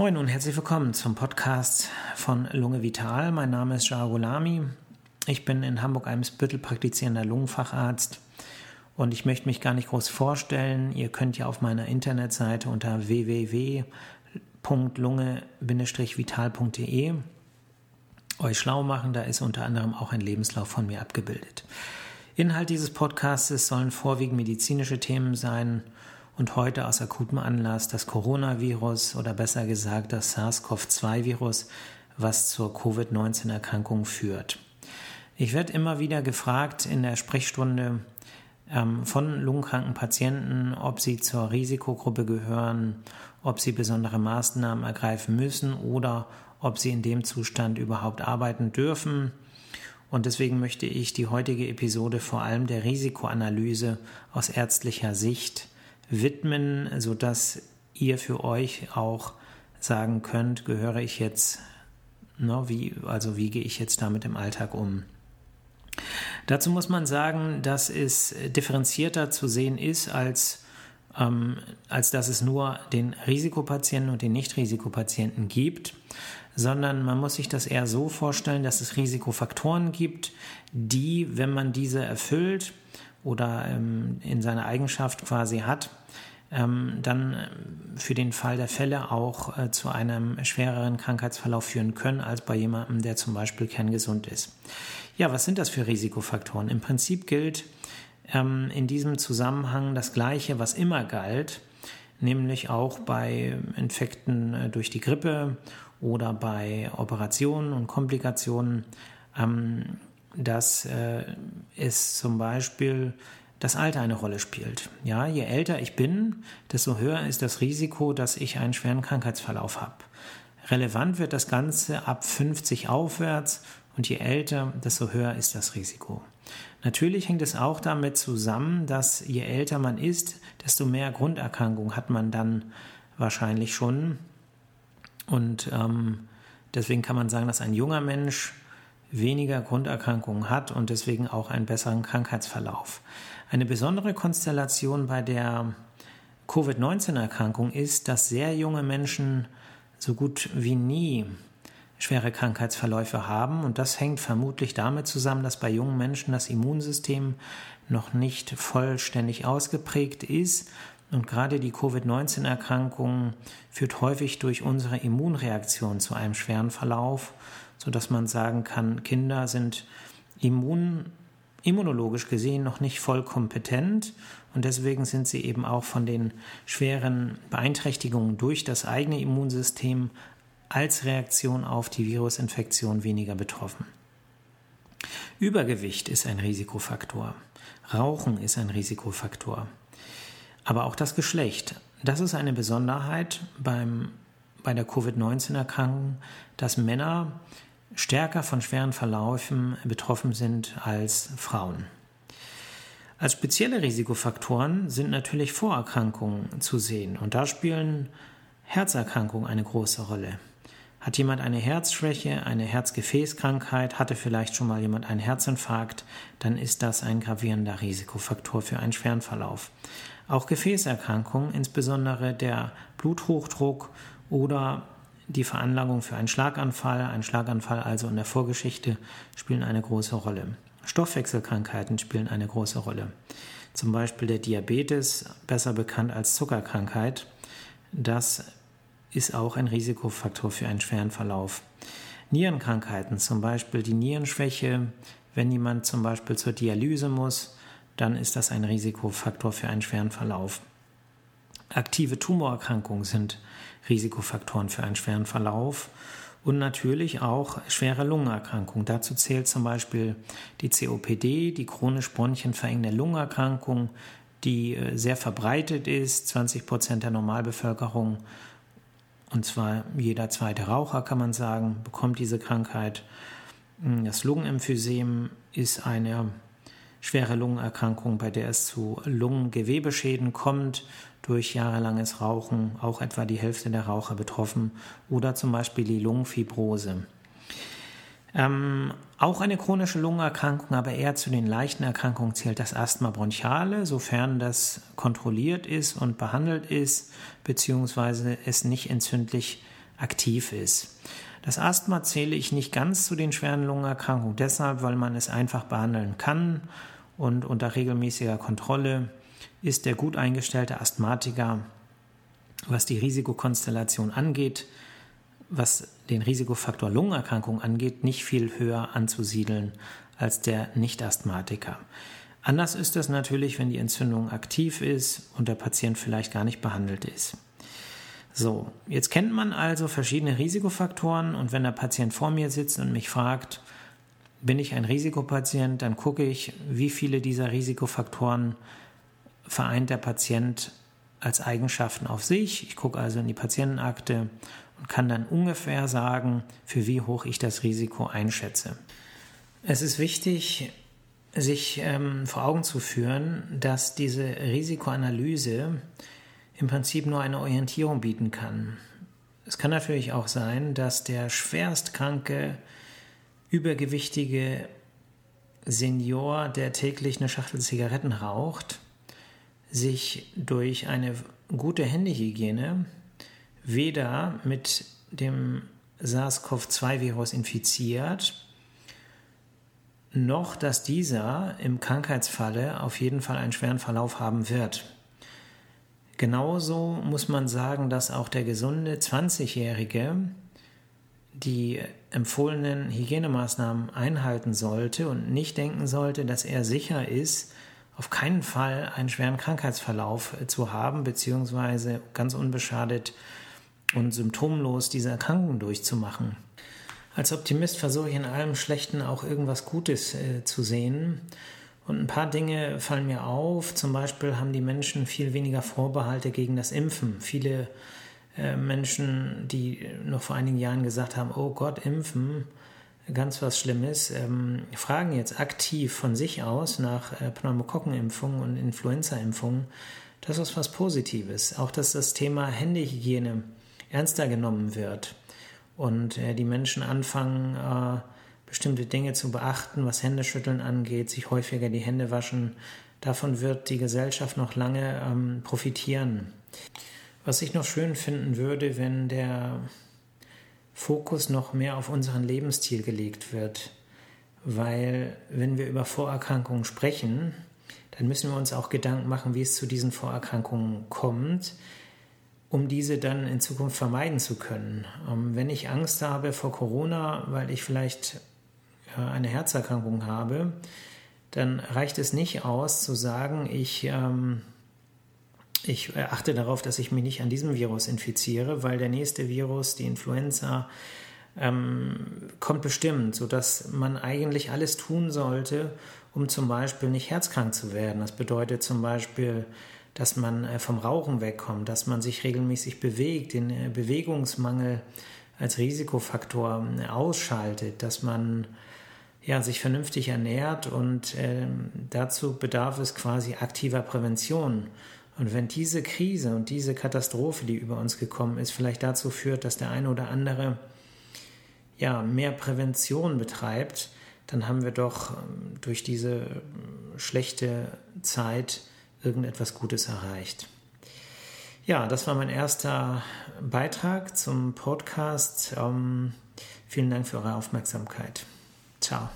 Moin und herzlich willkommen zum Podcast von Lunge Vital. Mein Name ist Jao Gulami. Ich bin in Hamburg-Eimsbüttel praktizierender Lungenfacharzt und ich möchte mich gar nicht groß vorstellen. Ihr könnt ja auf meiner Internetseite unter www.lunge-vital.de euch schlau machen. Da ist unter anderem auch ein Lebenslauf von mir abgebildet. Inhalt dieses Podcasts sollen vorwiegend medizinische Themen sein und heute aus akutem Anlass das Coronavirus oder besser gesagt das SARS-CoV-2-Virus, was zur Covid-19-Erkrankung führt. Ich werde immer wieder gefragt in der Sprechstunde ähm, von lungenkranken Patienten, ob sie zur Risikogruppe gehören, ob sie besondere Maßnahmen ergreifen müssen oder ob sie in dem Zustand überhaupt arbeiten dürfen. Und deswegen möchte ich die heutige Episode vor allem der Risikoanalyse aus ärztlicher Sicht widmen, sodass ihr für euch auch sagen könnt, gehöre ich jetzt, ne, wie, also wie gehe ich jetzt damit im Alltag um. Dazu muss man sagen, dass es differenzierter zu sehen ist, als, ähm, als dass es nur den Risikopatienten und den Nicht-Risikopatienten gibt, sondern man muss sich das eher so vorstellen, dass es Risikofaktoren gibt, die, wenn man diese erfüllt oder ähm, in seiner Eigenschaft quasi hat, ähm, dann äh, für den Fall der Fälle auch äh, zu einem schwereren Krankheitsverlauf führen können als bei jemandem, der zum Beispiel kerngesund ist. Ja, was sind das für Risikofaktoren? Im Prinzip gilt ähm, in diesem Zusammenhang das Gleiche, was immer galt, nämlich auch bei Infekten äh, durch die Grippe oder bei Operationen und Komplikationen, ähm, dass äh, es zum Beispiel das Alter eine Rolle spielt. Ja, je älter ich bin, desto höher ist das Risiko, dass ich einen schweren Krankheitsverlauf habe. Relevant wird das Ganze ab 50 aufwärts und je älter, desto höher ist das Risiko. Natürlich hängt es auch damit zusammen, dass je älter man ist, desto mehr Grunderkrankungen hat man dann wahrscheinlich schon. Und ähm, deswegen kann man sagen, dass ein junger Mensch weniger Grunderkrankungen hat und deswegen auch einen besseren Krankheitsverlauf. Eine besondere Konstellation bei der Covid-19-Erkrankung ist, dass sehr junge Menschen so gut wie nie schwere Krankheitsverläufe haben. Und das hängt vermutlich damit zusammen, dass bei jungen Menschen das Immunsystem noch nicht vollständig ausgeprägt ist. Und gerade die Covid-19-Erkrankung führt häufig durch unsere Immunreaktion zu einem schweren Verlauf, sodass man sagen kann, Kinder sind immun immunologisch gesehen noch nicht voll kompetent und deswegen sind sie eben auch von den schweren Beeinträchtigungen durch das eigene Immunsystem als Reaktion auf die Virusinfektion weniger betroffen. Übergewicht ist ein Risikofaktor. Rauchen ist ein Risikofaktor. Aber auch das Geschlecht. Das ist eine Besonderheit beim, bei der Covid-19-Erkrankung, dass Männer stärker von schweren Verläufen betroffen sind als Frauen. Als spezielle Risikofaktoren sind natürlich Vorerkrankungen zu sehen und da spielen Herzerkrankungen eine große Rolle. Hat jemand eine Herzschwäche, eine Herzgefäßkrankheit, hatte vielleicht schon mal jemand einen Herzinfarkt, dann ist das ein gravierender Risikofaktor für einen schweren Verlauf. Auch Gefäßerkrankungen, insbesondere der Bluthochdruck oder die Veranlagung für einen Schlaganfall, ein Schlaganfall also in der Vorgeschichte, spielen eine große Rolle. Stoffwechselkrankheiten spielen eine große Rolle. Zum Beispiel der Diabetes, besser bekannt als Zuckerkrankheit. Das ist auch ein Risikofaktor für einen schweren Verlauf. Nierenkrankheiten, zum Beispiel die Nierenschwäche, wenn jemand zum Beispiel zur Dialyse muss, dann ist das ein Risikofaktor für einen schweren Verlauf. Aktive Tumorerkrankungen sind Risikofaktoren für einen schweren Verlauf und natürlich auch schwere Lungenerkrankungen. Dazu zählt zum Beispiel die COPD, die chronisch bronchienverengende Lungenerkrankung, die äh, sehr verbreitet ist. 20 Prozent der Normalbevölkerung, und zwar jeder zweite Raucher, kann man sagen, bekommt diese Krankheit. Das Lungenemphysem ist eine schwere Lungenerkrankung, bei der es zu Lungengewebeschäden kommt durch jahrelanges Rauchen, auch etwa die Hälfte der Raucher betroffen, oder zum Beispiel die Lungenfibrose. Ähm, auch eine chronische Lungenerkrankung, aber eher zu den leichten Erkrankungen zählt das Asthma bronchiale, sofern das kontrolliert ist und behandelt ist, beziehungsweise es nicht entzündlich aktiv ist. Das Asthma zähle ich nicht ganz zu den schweren Lungenerkrankungen, deshalb, weil man es einfach behandeln kann und unter regelmäßiger Kontrolle ist der gut eingestellte Asthmatiker, was die Risikokonstellation angeht, was den Risikofaktor Lungenerkrankung angeht, nicht viel höher anzusiedeln als der Nicht-Asthmatiker. Anders ist es natürlich, wenn die Entzündung aktiv ist und der Patient vielleicht gar nicht behandelt ist. So, jetzt kennt man also verschiedene Risikofaktoren und wenn der Patient vor mir sitzt und mich fragt, bin ich ein Risikopatient, dann gucke ich, wie viele dieser Risikofaktoren vereint der Patient als Eigenschaften auf sich. Ich gucke also in die Patientenakte und kann dann ungefähr sagen, für wie hoch ich das Risiko einschätze. Es ist wichtig, sich ähm, vor Augen zu führen, dass diese Risikoanalyse im Prinzip nur eine Orientierung bieten kann. Es kann natürlich auch sein, dass der schwerstkranke, übergewichtige Senior, der täglich eine Schachtel Zigaretten raucht, sich durch eine gute Händehygiene weder mit dem SARS-CoV-2-Virus infiziert, noch dass dieser im Krankheitsfalle auf jeden Fall einen schweren Verlauf haben wird. Genauso muss man sagen, dass auch der gesunde 20-Jährige die empfohlenen Hygienemaßnahmen einhalten sollte und nicht denken sollte, dass er sicher ist, auf keinen Fall einen schweren Krankheitsverlauf zu haben, beziehungsweise ganz unbeschadet und symptomlos diese Erkrankung durchzumachen. Als Optimist versuche ich in allem Schlechten auch irgendwas Gutes äh, zu sehen und ein paar Dinge fallen mir auf. Zum Beispiel haben die Menschen viel weniger Vorbehalte gegen das Impfen. Viele äh, Menschen, die noch vor einigen Jahren gesagt haben, oh Gott, impfen, ganz was Schlimmes, ähm, fragen jetzt aktiv von sich aus nach äh, Pneumokokkenimpfung und Influenza-Impfung. Das ist was Positives. Auch, dass das Thema Händehygiene ernster genommen wird und äh, die Menschen anfangen, äh, bestimmte Dinge zu beachten, was Händeschütteln angeht, sich häufiger die Hände waschen. Davon wird die Gesellschaft noch lange ähm, profitieren. Was ich noch schön finden würde, wenn der Fokus noch mehr auf unseren Lebensstil gelegt wird. Weil wenn wir über Vorerkrankungen sprechen, dann müssen wir uns auch Gedanken machen, wie es zu diesen Vorerkrankungen kommt, um diese dann in Zukunft vermeiden zu können. Ähm, wenn ich Angst habe vor Corona, weil ich vielleicht äh, eine Herzerkrankung habe, dann reicht es nicht aus zu sagen, ich, ähm, ich achte darauf, dass ich mich nicht an diesem Virus infiziere, weil der nächste Virus, die Influenza, ähm, kommt bestimmt, sodass man eigentlich alles tun sollte, um zum Beispiel nicht herzkrank zu werden. Das bedeutet zum Beispiel, dass man äh, vom Rauchen wegkommt, dass man sich regelmäßig bewegt, den äh, Bewegungsmangel als Risikofaktor äh, ausschaltet, dass man ja, sich vernünftig ernährt und äh, dazu bedarf es quasi aktiver Prävention. Und wenn diese Krise und diese Katastrophe, die über uns gekommen ist, vielleicht dazu führt, dass der eine oder andere ja, mehr Prävention betreibt, dann haben wir doch ähm, durch diese äh, schlechte Zeit irgendetwas Gutes erreicht. Ja, das war mein erster Beitrag zum Podcast. Ähm, vielen Dank für eure Aufmerksamkeit. Ciao.